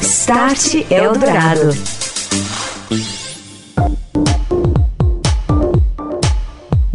Start Eldorado.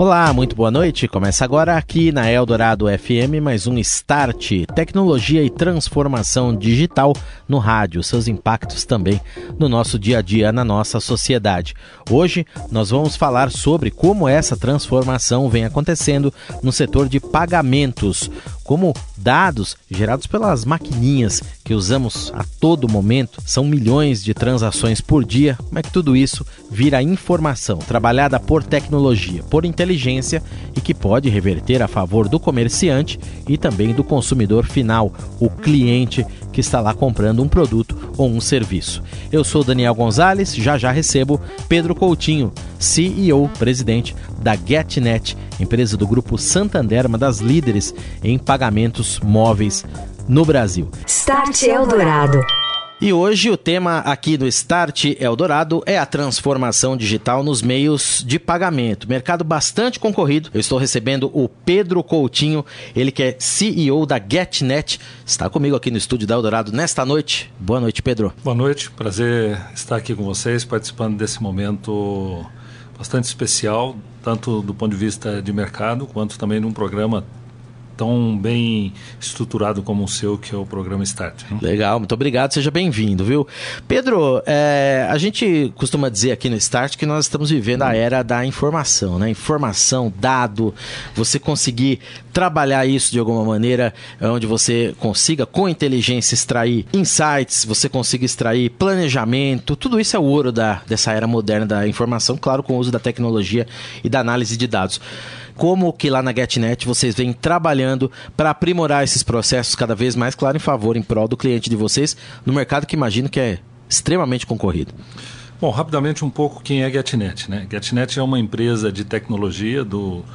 Olá, muito boa noite. Começa agora aqui na Eldorado FM mais um Start, tecnologia e transformação digital no rádio, seus impactos também no nosso dia a dia, na nossa sociedade. Hoje nós vamos falar sobre como essa transformação vem acontecendo no setor de pagamentos, como dados gerados pelas maquininhas que usamos a todo momento, são milhões de transações por dia, como é que tudo isso vira informação trabalhada por tecnologia, por inteligência e que pode reverter a favor do comerciante e também do consumidor final, o cliente que está lá comprando um produto ou um serviço. Eu sou Daniel Gonzalez, já já recebo Pedro Coutinho, CEO, presidente da GetNet, empresa do grupo Santander, uma das líderes em pagamentos móveis no Brasil. Start Eldorado. E hoje o tema aqui do Start Eldorado é a transformação digital nos meios de pagamento. Mercado bastante concorrido. Eu estou recebendo o Pedro Coutinho, ele que é CEO da GetNet, está comigo aqui no estúdio da Eldorado nesta noite. Boa noite, Pedro. Boa noite, prazer estar aqui com vocês, participando desse momento bastante especial, tanto do ponto de vista de mercado, quanto também num programa tão bem estruturado como o seu, que é o programa Start. Legal, muito obrigado, seja bem-vindo, viu? Pedro, é, a gente costuma dizer aqui no Start que nós estamos vivendo a era da informação, né? Informação, dado, você conseguir trabalhar isso de alguma maneira, onde você consiga, com inteligência, extrair insights, você consiga extrair planejamento, tudo isso é o ouro da, dessa era moderna da informação, claro, com o uso da tecnologia e da análise de dados como que lá na GetNet vocês vêm trabalhando para aprimorar esses processos cada vez mais, claro, em favor, em prol do cliente de vocês, no mercado que imagino que é extremamente concorrido. Bom, rapidamente um pouco quem é GetNet. Né? GetNet é uma empresa de tecnologia do,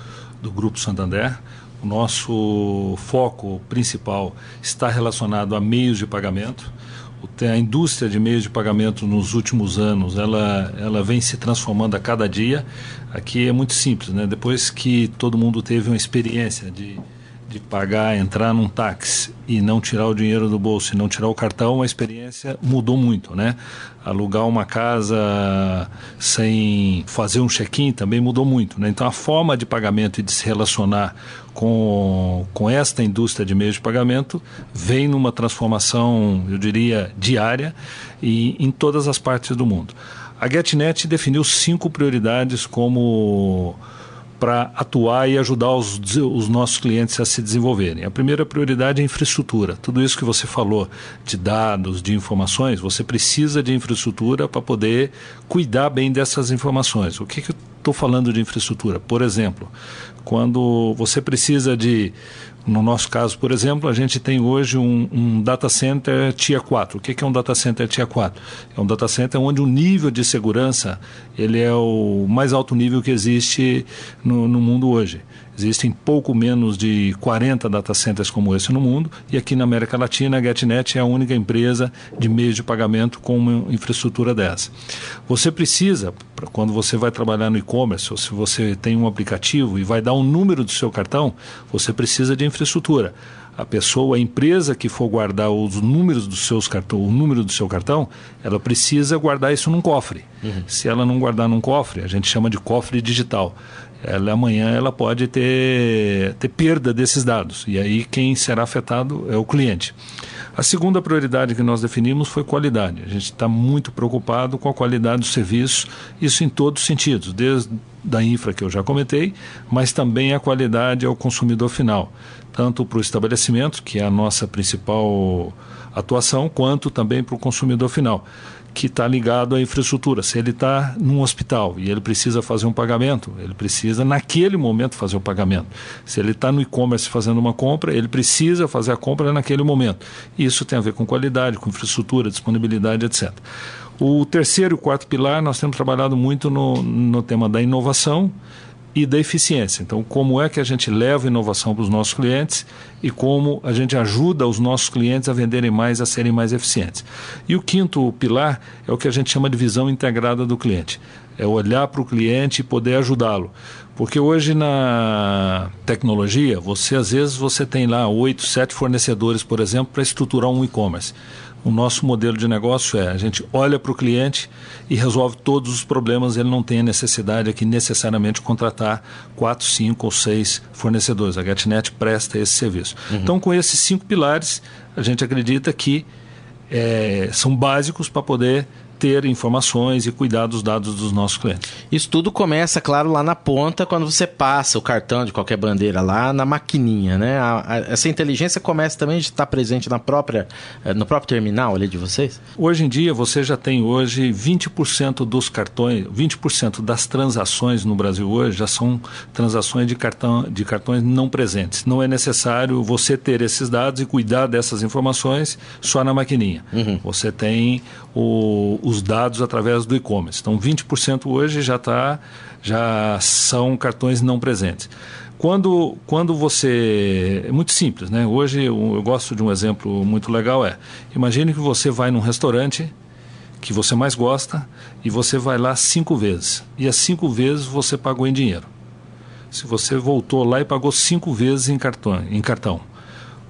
do Grupo Santander. O nosso foco principal está relacionado a meios de pagamento a indústria de meios de pagamento nos últimos anos ela, ela vem se transformando a cada dia. Aqui é muito simples, né? Depois que todo mundo teve uma experiência de de pagar, entrar num táxi e não tirar o dinheiro do bolso e não tirar o cartão, a experiência mudou muito, né? Alugar uma casa sem fazer um check-in também mudou muito, né? Então a forma de pagamento e de se relacionar com, com esta indústria de meios de pagamento vem numa transformação, eu diria, diária e em todas as partes do mundo. A GetNet definiu cinco prioridades como para atuar e ajudar os, os, nossos clientes a se desenvolverem. A primeira prioridade é infraestrutura. Tudo isso que você falou de dados, de informações, você precisa de infraestrutura para poder cuidar bem dessas informações. O que, que estou falando de infraestrutura? Por exemplo, quando você precisa de no nosso caso, por exemplo, a gente tem hoje um, um data center Tier 4. O que é um data center Tier 4? É um data center onde o nível de segurança ele é o mais alto nível que existe no, no mundo hoje. Existem pouco menos de 40 data centers como esse no mundo e aqui na América Latina a GetNet é a única empresa de meios de pagamento com uma infraestrutura dessa. Você precisa, quando você vai trabalhar no e-commerce ou se você tem um aplicativo e vai dar um número do seu cartão, você precisa de infraestrutura a pessoa, a empresa que for guardar os números dos seus cartão, o número do seu cartão, ela precisa guardar isso num cofre. Uhum. Se ela não guardar num cofre, a gente chama de cofre digital. Ela amanhã ela pode ter, ter perda desses dados e aí quem será afetado é o cliente. A segunda prioridade que nós definimos foi qualidade. A gente está muito preocupado com a qualidade do serviço, isso em todos os sentidos, desde da infra que eu já comentei, mas também a qualidade ao consumidor final tanto para o estabelecimento, que é a nossa principal atuação, quanto também para o consumidor final, que está ligado à infraestrutura. Se ele está num hospital e ele precisa fazer um pagamento, ele precisa naquele momento fazer o pagamento. Se ele está no e-commerce fazendo uma compra, ele precisa fazer a compra naquele momento. Isso tem a ver com qualidade, com infraestrutura, disponibilidade, etc. O terceiro e quarto pilar, nós temos trabalhado muito no, no tema da inovação e da eficiência. Então, como é que a gente leva inovação para os nossos clientes e como a gente ajuda os nossos clientes a venderem mais, a serem mais eficientes. E o quinto pilar é o que a gente chama de visão integrada do cliente. é olhar para o cliente e poder ajudá-lo. Porque hoje na tecnologia, você às vezes você tem lá oito, sete fornecedores, por exemplo, para estruturar um e-commerce. O nosso modelo de negócio é a gente olha para o cliente e resolve todos os problemas. Ele não tem a necessidade aqui necessariamente contratar quatro, cinco ou seis fornecedores. A GetNet presta esse serviço. Uhum. Então, com esses cinco pilares, a gente acredita que é, são básicos para poder ter informações e cuidar dos dados dos nossos clientes. Isso tudo começa, claro, lá na ponta, quando você passa o cartão de qualquer bandeira lá na maquininha, né? A, a, essa inteligência começa também a estar presente na própria, eh, no próprio terminal ali de vocês? Hoje em dia, você já tem hoje 20% dos cartões, 20% das transações no Brasil hoje já são transações de, cartão, de cartões não presentes. Não é necessário você ter esses dados e cuidar dessas informações só na maquininha. Uhum. Você tem o, os dados através do e-commerce. Então, 20% hoje já, tá, já são cartões não presentes. Quando, quando você. É muito simples, né? Hoje eu, eu gosto de um exemplo muito legal: é imagine que você vai num restaurante que você mais gosta e você vai lá cinco vezes. E as cinco vezes você pagou em dinheiro. Se você voltou lá e pagou cinco vezes em cartão, em cartão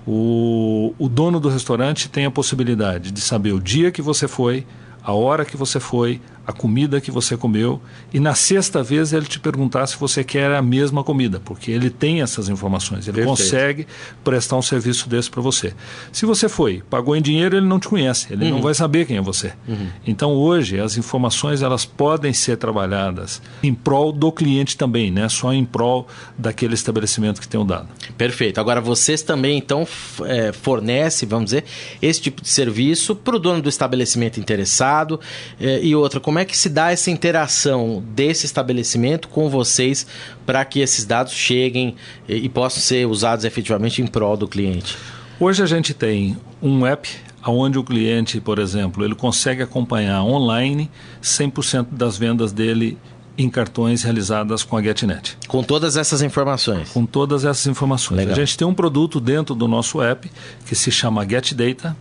o, o dono do restaurante tem a possibilidade de saber o dia que você foi, a hora que você foi, a comida que você comeu e na sexta vez ele te perguntar se você quer a mesma comida, porque ele tem essas informações, ele Perfeito. consegue prestar um serviço desse para você. Se você foi, pagou em dinheiro, ele não te conhece, ele uhum. não vai saber quem é você. Uhum. Então hoje as informações elas podem ser trabalhadas em prol do cliente também, né? Só em prol daquele estabelecimento que tem o dado. Perfeito. Agora vocês também então é, fornecem, vamos dizer, esse tipo de serviço para o dono do estabelecimento interessado é, e outra como como é que se dá essa interação desse estabelecimento com vocês para que esses dados cheguem e, possam ser usados efetivamente em prol do cliente? Hoje a gente tem um app onde o cliente, por exemplo, ele consegue acompanhar online 100% das vendas dele em cartões realizadas com a GetNet. Com todas essas informações? Com todas essas informações. Legal. A gente tem um produto dentro do nosso app que se chama GetData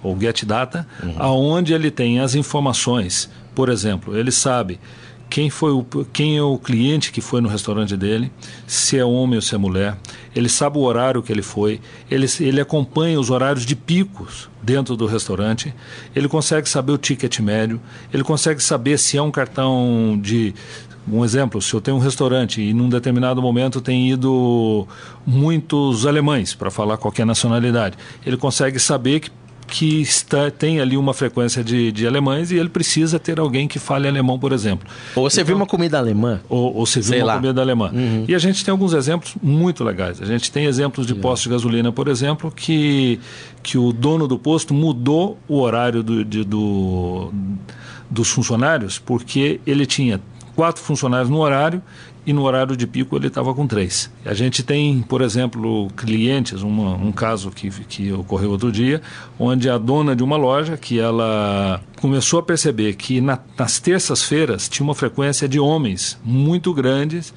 ou GetData, uhum. aonde ele tem as informações por exemplo, ele sabe quem foi o, quem é o cliente que foi no restaurante dele, se é homem ou se é mulher. Ele sabe o horário que ele foi, ele, ele acompanha os horários de picos dentro do restaurante, ele consegue saber o ticket médio, ele consegue saber se é um cartão de. Um exemplo, se eu tenho um restaurante e num determinado momento tem ido muitos alemães, para falar qualquer nacionalidade, ele consegue saber que que está, tem ali uma frequência de, de alemães e ele precisa ter alguém que fale alemão, por exemplo. Ou você então, viu uma comida alemã. Ou, ou você viu uma lá. comida alemã. Uhum. E a gente tem alguns exemplos muito legais. A gente tem exemplos de postos de gasolina, por exemplo, que, que o dono do posto mudou o horário do, de, do, dos funcionários porque ele tinha quatro funcionários no horário e no horário de pico ele estava com três. A gente tem, por exemplo, clientes, uma, um caso que, que ocorreu outro dia, onde a dona de uma loja, que ela começou a perceber que na, nas terças-feiras tinha uma frequência de homens muito grandes,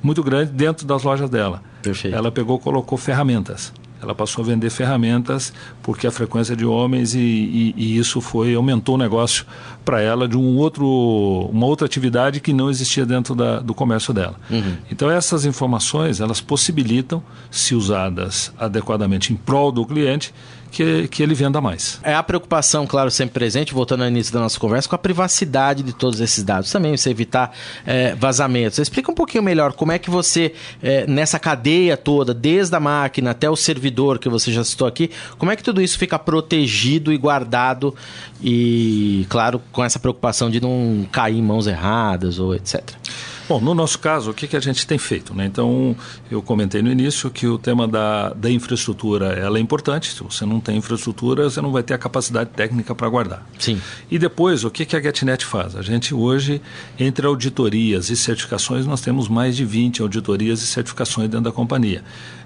muito grande dentro das lojas dela. Perfeito. Ela pegou colocou ferramentas. Ela passou a vender ferramentas porque a frequência de homens e, e, e isso foi aumentou o negócio para ela de um outro, uma outra atividade que não existia dentro da, do comércio dela. Uhum. Então essas informações elas possibilitam, se usadas adequadamente em prol do cliente, que, que ele venda mais. É a preocupação, claro, sempre presente, voltando ao início da nossa conversa, com a privacidade de todos esses dados. Também você evitar é, vazamentos. Explica um pouquinho melhor como é que você, é, nessa cadeia toda, desde a máquina até o servidor que você já citou aqui, como é que tudo isso fica protegido e guardado e, claro, com essa preocupação de não cair em mãos erradas ou etc. Bom, no nosso caso, o que, que a gente tem feito? Né? Então, eu comentei no início que o tema da, da infraestrutura ela é importante. Se você não tem infraestrutura, você não vai ter a capacidade técnica para guardar. Sim. E depois, o que, que a GetNet faz? A gente hoje, entre auditorias e certificações, nós temos mais de 20 auditorias e certificações dentro da companhia.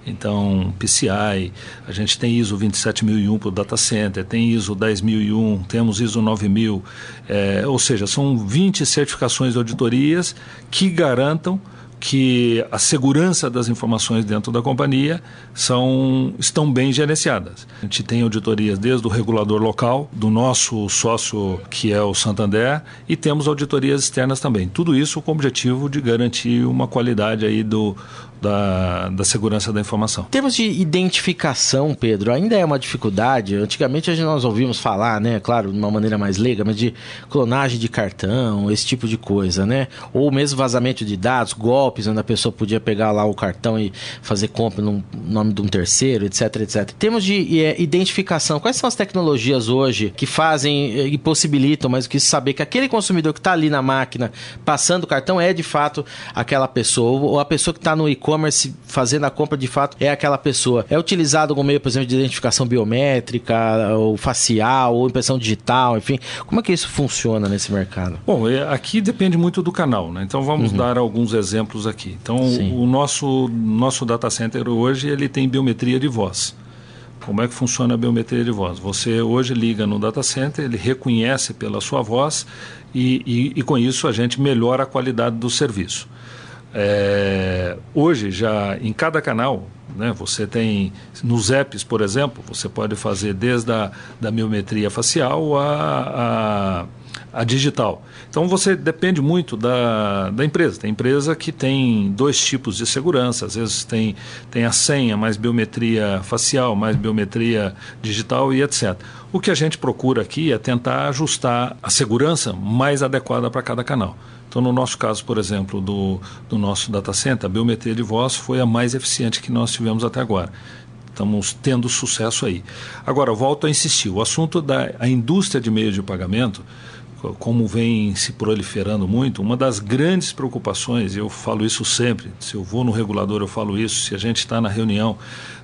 Então, PCI, a gente tem ISO 27001 para o data center, tem ISO 10001, temos ISO 9000, é, ou seja, são 20 certificações de auditorias que garantam que a segurança das informações dentro da companhia são, estão bem gerenciadas. A gente tem auditorias desde o regulador local, do nosso sócio que é o Santander, e temos auditorias externas também. Tudo isso com o objetivo de garantir uma qualidade aí do, da, da segurança da informação. Em termos de identificação, Pedro, ainda é uma dificuldade. Antigamente nós ouvimos falar, né, claro, de uma maneira mais leiga, mas de clonagem de cartão, esse tipo de coisa, né? Ou mesmo vazamento de dados, golpes, onde a pessoa podia pegar lá o cartão e fazer compra no nome de um terceiro, etc, etc. Em termos de é, identificação, quais são as tecnologias hoje que fazem e possibilitam, mas que saber que aquele consumidor que está ali na máquina passando o cartão é de fato aquela pessoa, ou a pessoa que está no e e-commerce fazendo a compra de fato é aquela pessoa. É utilizado como meio, por exemplo, de identificação biométrica, ou facial, ou impressão digital, enfim. Como é que isso funciona nesse mercado? Bom, é, aqui depende muito do canal, né? Então vamos uhum. dar alguns exemplos aqui. Então Sim. o nosso, nosso data center hoje ele tem biometria de voz. Como é que funciona a biometria de voz? Você hoje liga no data center, ele reconhece pela sua voz e, e, e com isso a gente melhora a qualidade do serviço. É, hoje, já em cada canal, né, você tem, nos apps, por exemplo, você pode fazer desde a da biometria facial a, a, a, digital. Então, você depende muito da, da empresa. Tem empresa que tem dois tipos de segurança, às vezes tem, tem a senha, mais biometria facial, mais biometria digital e etc. O que a gente procura aqui é tentar ajustar a segurança mais adequada para cada canal. Então, no nosso caso, por exemplo, do, do nosso data center, a biometria de voz foi a mais eficiente que nós tivemos até agora. Estamos tendo sucesso aí. Agora, volto a insistir: o assunto da indústria de meios de pagamento, como vem se proliferando muito, uma das grandes preocupações, eu falo isso sempre, se eu vou no regulador eu falo isso, se a gente está na reunião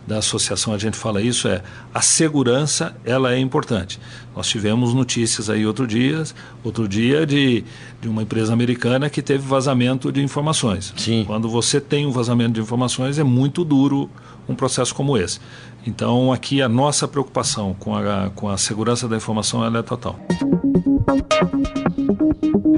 da associação a gente fala isso, é a segurança ela é importante. Nós tivemos notícias aí outro dia, outro dia de, de uma empresa americana que teve vazamento de informações. Sim. Quando você tem um vazamento de informações, é muito duro um processo como esse. Então, aqui a nossa preocupação com a, com a segurança da informação é total.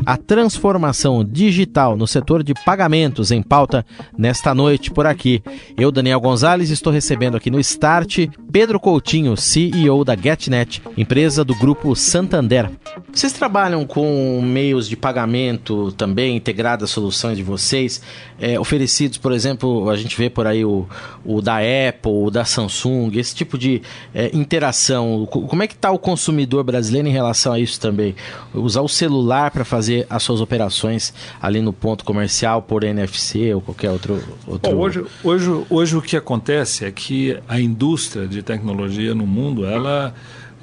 A transformação digital no setor de pagamentos em pauta nesta noite por aqui. Eu, Daniel Gonzalez, estou recebendo aqui no Start Pedro Coutinho, CEO da GetNet, empresa do grupo Santander. Vocês trabalham com meios de pagamento também integrados às soluções de vocês, é, oferecidos, por exemplo, a gente vê por aí o, o da Apple, o da Samsung, esse tipo de é, interação. Como é que está o consumidor brasileiro em relação a isso também? Usar o celular para fazer as suas operações ali no ponto comercial por NFC ou qualquer outro. outro... Bom, hoje, hoje, hoje o que acontece é que a indústria de tecnologia no mundo, ela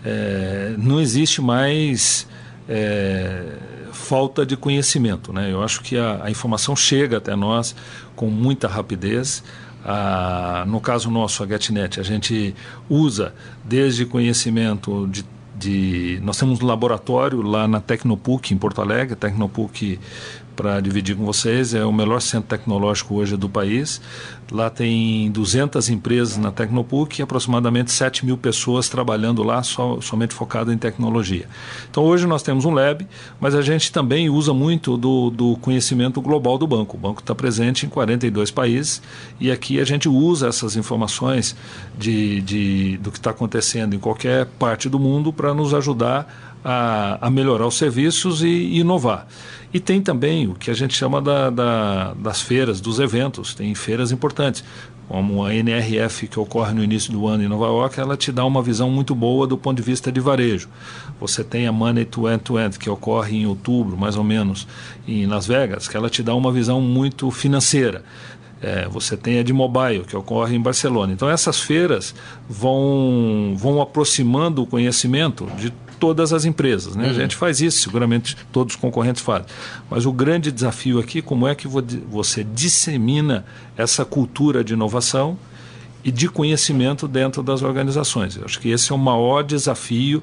é, não existe mais é, falta de conhecimento. Né? Eu acho que a, a, informação chega até nós com muita rapidez. Ah, no caso nosso, a GetNet, a gente usa desde conhecimento de de. Nós temos um laboratório lá na Tecnopuc, em Porto Alegre. Tecnopuc, para dividir com vocês, é o melhor centro tecnológico hoje do país. Lá tem 200 empresas na Tecnopuc e aproximadamente 7 mil pessoas trabalhando lá, so, somente focado em tecnologia. Então hoje nós temos um lab, mas a gente também usa muito do, do conhecimento global do banco. O banco está presente em 42 países e aqui a gente usa essas informações de, de do que está acontecendo em qualquer parte do mundo para nos ajudar a, a melhorar os serviços e, e, inovar. E tem também o que a gente chama da, da, das feiras, dos eventos, tem feiras importantes, como a NRF que ocorre no início do ano em Nova York, ela te dá uma visão muito boa do ponto de vista de varejo. Você tem a Money to End to End, que ocorre em outubro, mais ou menos, em Las Vegas, que ela te dá uma visão muito financeira. É, você tem a de mobile, que ocorre em Barcelona. Então, essas feiras vão, vão aproximando o conhecimento de todas as empresas. Né? Uhum. A gente faz isso, seguramente todos os concorrentes fazem. Mas o grande desafio aqui, como é que você dissemina essa cultura de inovação e de conhecimento dentro das organizações. Eu acho que esse é o maior desafio.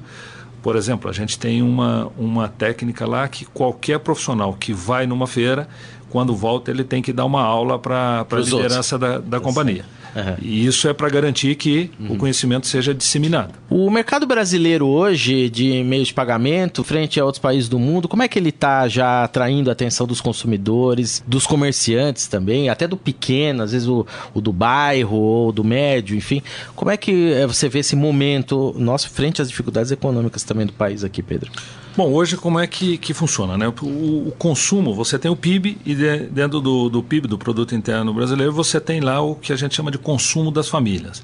Por exemplo, a gente tem uma, uma técnica lá que qualquer profissional que vai numa feira, quando volta, ele tem que dar uma aula para a liderança da, da companhia. Uhum. E isso é para garantir que uhum. o conhecimento seja disseminado. O mercado brasileiro hoje de meios de pagamento, frente a outros países do mundo, como é que ele está já atraindo a atenção dos consumidores, dos comerciantes também, até do pequeno, às vezes o, o do bairro ou do médio, enfim. Como é que eh, você vê esse momento nosso frente às dificuldades econômicas também do país aqui, Pedro? Bom, hoje como é que, que funciona? Né? O, o consumo, você tem o PIB e de, dentro do, do PIB, do Produto Interno Brasileiro, você tem lá o que a gente chama de consumo das famílias.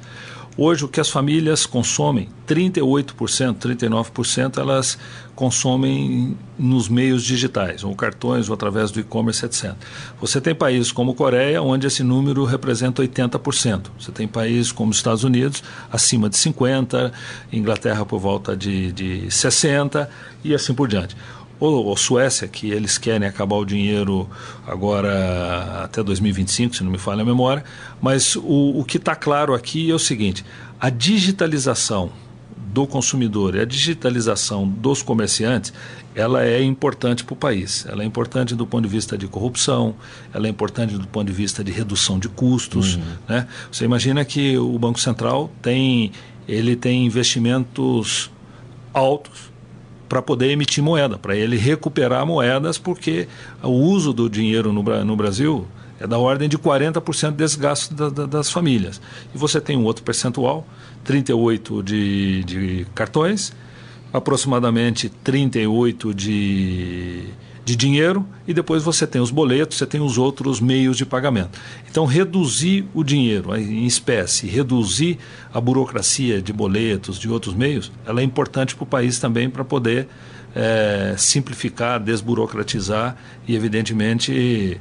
Hoje, o que as famílias consomem, 38%, 39%, elas consomem nos meios digitais, ou cartões, ou através do e-commerce, etc. Você tem países como Coreia, onde esse número representa 80%. Você tem países como Estados Unidos, acima de 50%, Inglaterra por volta de, de 60% e assim por diante ou, ou, Suécia, que eles querem acabar o dinheiro agora até 2025, se não me falha a memória. Mas o, o que está claro aqui é o seguinte: a digitalização do consumidor e a digitalização dos comerciantes, ela é importante para o país. Ela é importante do ponto de vista de corrupção, ela é importante do ponto de vista de redução de custos. Uhum. Né? Você imagina que o Banco Central tem, ele tem investimentos altos para poder emitir moeda, para ele recuperar moedas, porque o uso do dinheiro no, no Brasil é da ordem de 40% desse gasto da, da, das famílias. E você tem um outro percentual, 38% de, de cartões, aproximadamente 38% de de dinheiro e depois você tem os boletos, você tem os outros meios de pagamento. Então, reduzir o dinheiro em espécie, reduzir a burocracia de boletos, de outros meios, ela é importante para o país também para poder é, simplificar, desburocratizar e, evidentemente,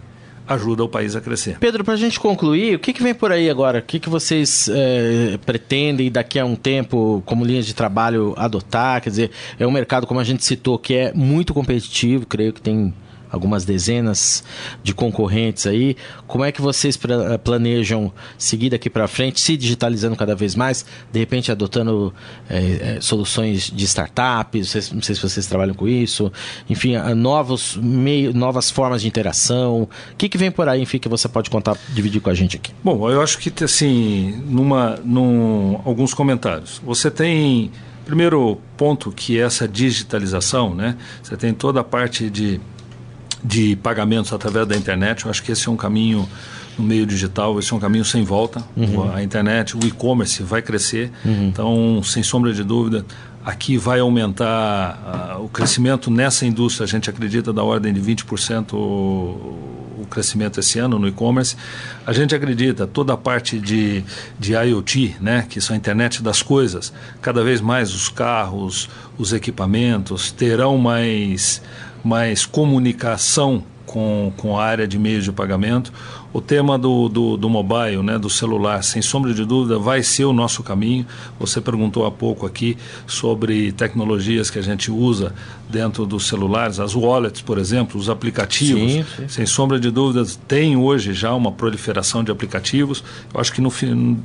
ajuda o país a crescer. Pedro, para a gente concluir, o que, que, vem por aí agora? O que, que vocês é, pretendem daqui a um tempo, como linhas de trabalho, adotar? Quer dizer, é um mercado, como a gente citou, que é muito competitivo, creio que tem algumas dezenas de concorrentes aí. Como é que vocês planejam seguir daqui para frente, se digitalizando cada vez mais, de repente adotando é, soluções de startups? Não sei se vocês trabalham com isso. Enfim, novos meio, novas formas de interação. O que, que vem por aí, enfim, que você pode contar, dividir com a gente aqui? Bom, eu acho que assim, numa, num, alguns comentários. Você tem primeiro ponto que é essa digitalização, né? Você tem toda a parte de de pagamentos através da internet. Eu acho que esse é um caminho no meio digital, esse é um caminho sem volta. Uhum. A internet, o e-commerce vai crescer. Uhum. Então, sem sombra de dúvida, aqui vai aumentar uh, o crescimento nessa indústria. A gente acredita da ordem de 20% o, o crescimento esse ano no e-commerce. A gente acredita toda a parte de, de IoT, né, que são a internet das coisas. Cada vez mais os carros, os equipamentos terão mais mais comunicação com, com a área de meios de pagamento. O tema do, do, do, mobile, né, do celular, sem sombra de dúvida, vai ser o nosso caminho. Você perguntou há pouco aqui sobre tecnologias que a gente usa dentro dos celulares, as wallets, por exemplo, os aplicativos. Sim, sim. Sem sombra de dúvidas, tem hoje já uma proliferação de aplicativos. Eu acho que no fim.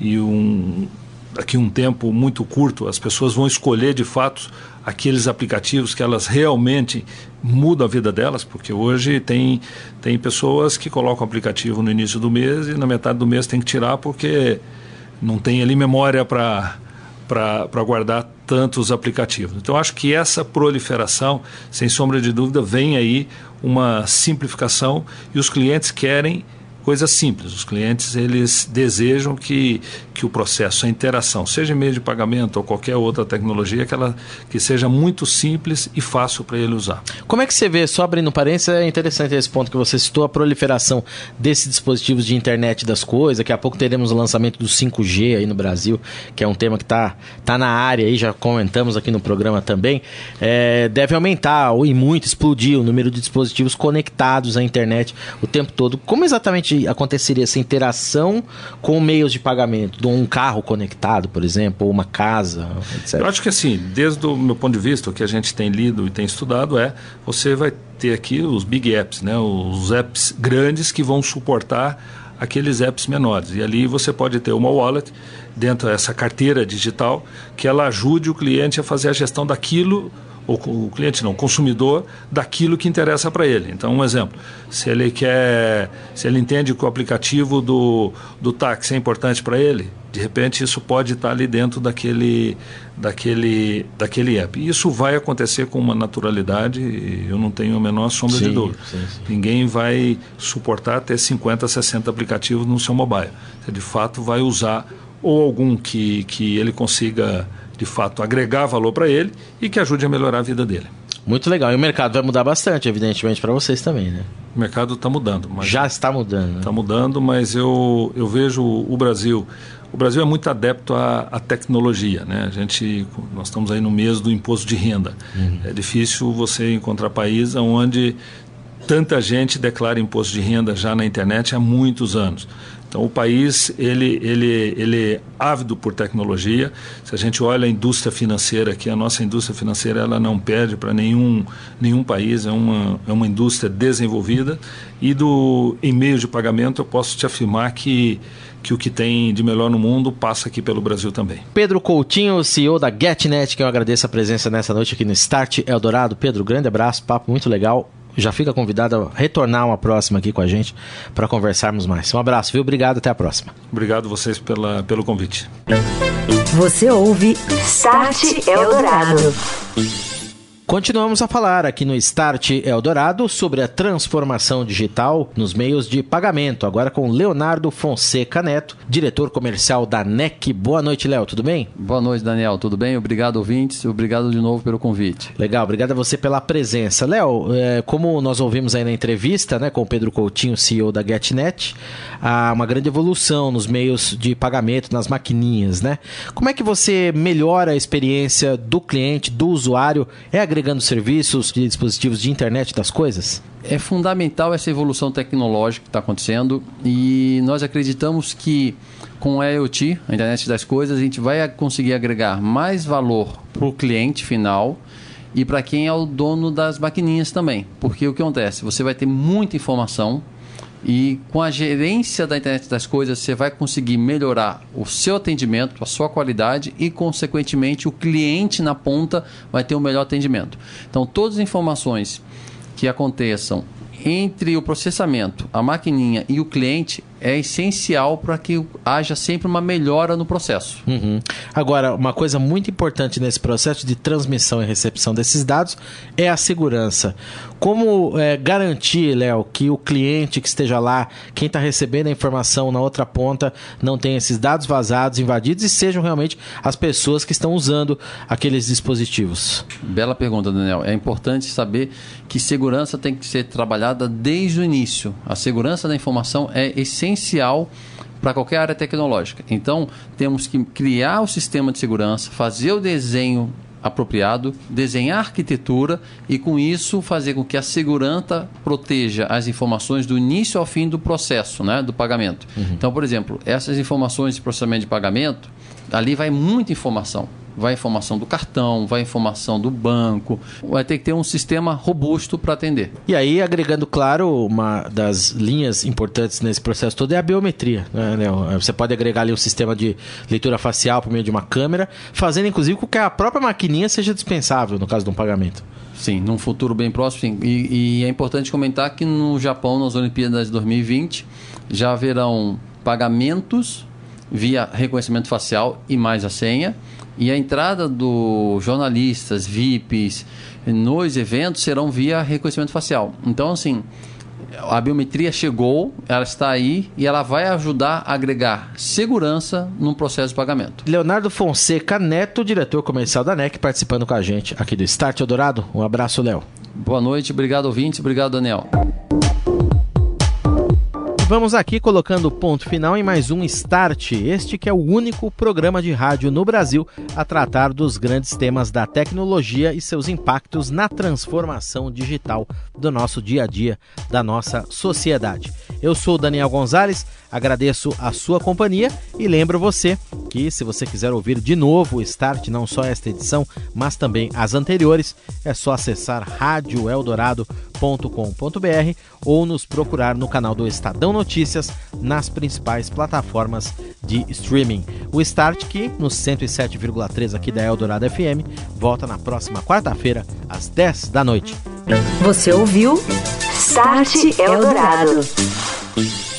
E um, daqui a um tempo muito curto, as pessoas vão escolher de fato aqueles aplicativos que elas realmente mudam a vida delas, porque hoje tem, tem pessoas que colocam o aplicativo no início do mês e na metade do mês tem que tirar porque não tem ali memória para para guardar tantos aplicativos. Então, acho que essa proliferação, sem sombra de dúvida, vem aí uma simplificação e os clientes querem coisa simples. Os clientes eles desejam que, que o processo, a interação, seja meio de pagamento ou qualquer outra tecnologia, que, ela, que seja muito simples e fácil para ele usar. Como é que você vê, só abrindo parênteses, é interessante esse ponto que você citou, a proliferação desses dispositivos de internet das coisas. Daqui a pouco teremos o lançamento do 5G aí no Brasil, que é um tema que está tá na área aí, já comentamos aqui no programa também. É, deve aumentar, ou e muito, explodir o número de dispositivos conectados à internet o tempo todo. Como exatamente aconteceria essa interação com meios de pagamento? De um carro conectado, por exemplo, ou uma casa, etc. Eu acho que assim, desde o meu ponto de vista, o que a gente tem lido e tem estudado é você vai ter aqui os big apps, né? os apps grandes que vão suportar aqueles apps menores. E ali você pode ter uma wallet dentro dessa carteira digital que ela ajude o cliente a fazer a gestão daquilo o, o cliente não, o consumidor daquilo que interessa para ele. Então, um exemplo, se ele quer, se ele entende que o aplicativo do, do táxi é importante para ele, de repente isso pode estar ali dentro daquele, daquele, daquele app. E isso vai acontecer com uma naturalidade, eu não tenho a menor sombra sim, de dúvida. Sim, sim. Ninguém vai suportar até 50, 60 aplicativos no seu mobile. Você de fato vai usar ou algum que, que ele consiga de fato agregar valor para ele e que ajude a melhorar a vida dele. Muito legal. E o mercado vai mudar bastante, evidentemente, para vocês também, né? O mercado está mudando. Já está mudando. Está né? mudando, mas eu, eu vejo o Brasil o Brasil é muito adepto à, à, tecnologia, né? A gente, nós estamos aí no mês do imposto de renda. Uhum. É difícil você encontrar país onde tanta gente declara imposto de renda já na internet há muitos anos. Então o país ele, ele, ele é ávido por tecnologia. Se a gente olha a indústria financeira aqui, a nossa indústria financeira ela não perde para nenhum, nenhum país, é uma, é uma indústria desenvolvida. E do em meio de pagamento eu posso te afirmar que que o que tem de melhor no mundo passa aqui pelo Brasil também. Pedro Coutinho, CEO da GetNet, que eu agradeço a presença nessa noite aqui no Start Eldorado. Pedro, grande abraço, papo muito legal. Já fica convidado a retornar uma próxima aqui com a gente para conversarmos mais. Um abraço, viu? Obrigado, até a próxima. Obrigado vocês pela, pelo convite. Você ouve Start Eldorado. Continuamos a falar aqui no Start Eldorado sobre a transformação digital nos meios de pagamento, agora com Leonardo Fonseca Neto, diretor comercial da NEC. Boa noite, Léo, tudo bem? Boa noite, Daniel, tudo bem? Obrigado, ouvintes, obrigado de novo pelo convite. Legal, obrigado a você pela presença. Léo, é, como nós ouvimos aí na entrevista né, com o Pedro Coutinho, CEO da GetNet, há uma grande evolução nos meios de pagamento, nas maquininhas, né? Como é que você melhora a experiência do cliente, do usuário? É agregando serviços de dispositivos de internet das coisas? É fundamental essa evolução tecnológica que está acontecendo e nós acreditamos que com a IoT, a internet das coisas, a gente vai conseguir agregar mais valor para o cliente final e para quem é o dono das maquininhas também. Porque o que acontece? Você vai ter muita informação e com a gerência da internet das coisas, você vai conseguir melhorar o seu atendimento, a sua qualidade e, consequentemente, o cliente na ponta vai ter um melhor atendimento. Então, todas as informações que aconteçam entre o processamento, a maquininha e o cliente é essencial para que haja sempre uma melhora no processo. Uhum. Agora, uma coisa muito importante nesse processo de transmissão e recepção desses dados é a segurança. Como é, garantir, Léo, que o cliente que esteja lá, quem está recebendo a informação na outra ponta, não tenha esses dados vazados, invadidos e sejam realmente as pessoas que estão usando aqueles dispositivos? Bela pergunta, Daniel. É importante saber que segurança tem que ser trabalhada desde o início. A segurança da informação é essencial essencial para qualquer área tecnológica. Então, temos que criar o sistema de segurança, fazer o desenho apropriado, desenhar a arquitetura e, com isso, fazer com que a segurança proteja as informações do início ao fim do processo né, do pagamento. Uhum. Então, por exemplo, essas informações de processamento de pagamento, ali vai muita informação vai informação do cartão, vai informação do banco, vai ter que ter um sistema robusto para atender. E aí, agregando, claro, uma das linhas importantes nesse processo todo é a biometria. Né, Você pode agregar ali um sistema de leitura facial por meio de uma câmera, fazendo inclusive com que a própria maquininha seja dispensável no caso de um pagamento. Sim, num futuro bem próximo. Sim. E, e é importante comentar que no Japão, nas Olimpíadas de 2020, já haverão pagamentos via reconhecimento facial e mais a senha e a entrada dos jornalistas, VIPs, nos eventos serão via reconhecimento facial. Então, assim, a biometria chegou, ela está aí e ela vai ajudar a agregar segurança no processo de pagamento. Leonardo Fonseca Neto, diretor comercial da NEC, participando com a gente aqui do Start Eldorado. Um abraço, Léo. Boa noite, obrigado ouvintes, obrigado Daniel. Vamos aqui colocando ponto final em mais um Start, este que é o único programa de rádio no Brasil a tratar dos grandes temas da tecnologia e seus impactos na transformação digital do nosso dia a dia, da nossa sociedade. Eu sou Daniel Gonzalez, agradeço a sua companhia e lembro você que se você quiser ouvir de novo o Start, não só esta edição, mas também as anteriores, é só acessar radioeldorado.com.br ou nos procurar no canal do Estadão Notícias nas principais plataformas de streaming. O Start, que no 107,3 aqui da Eldorado FM, volta na próxima quarta-feira, às 10 da noite. Você ouviu Start Eldorado.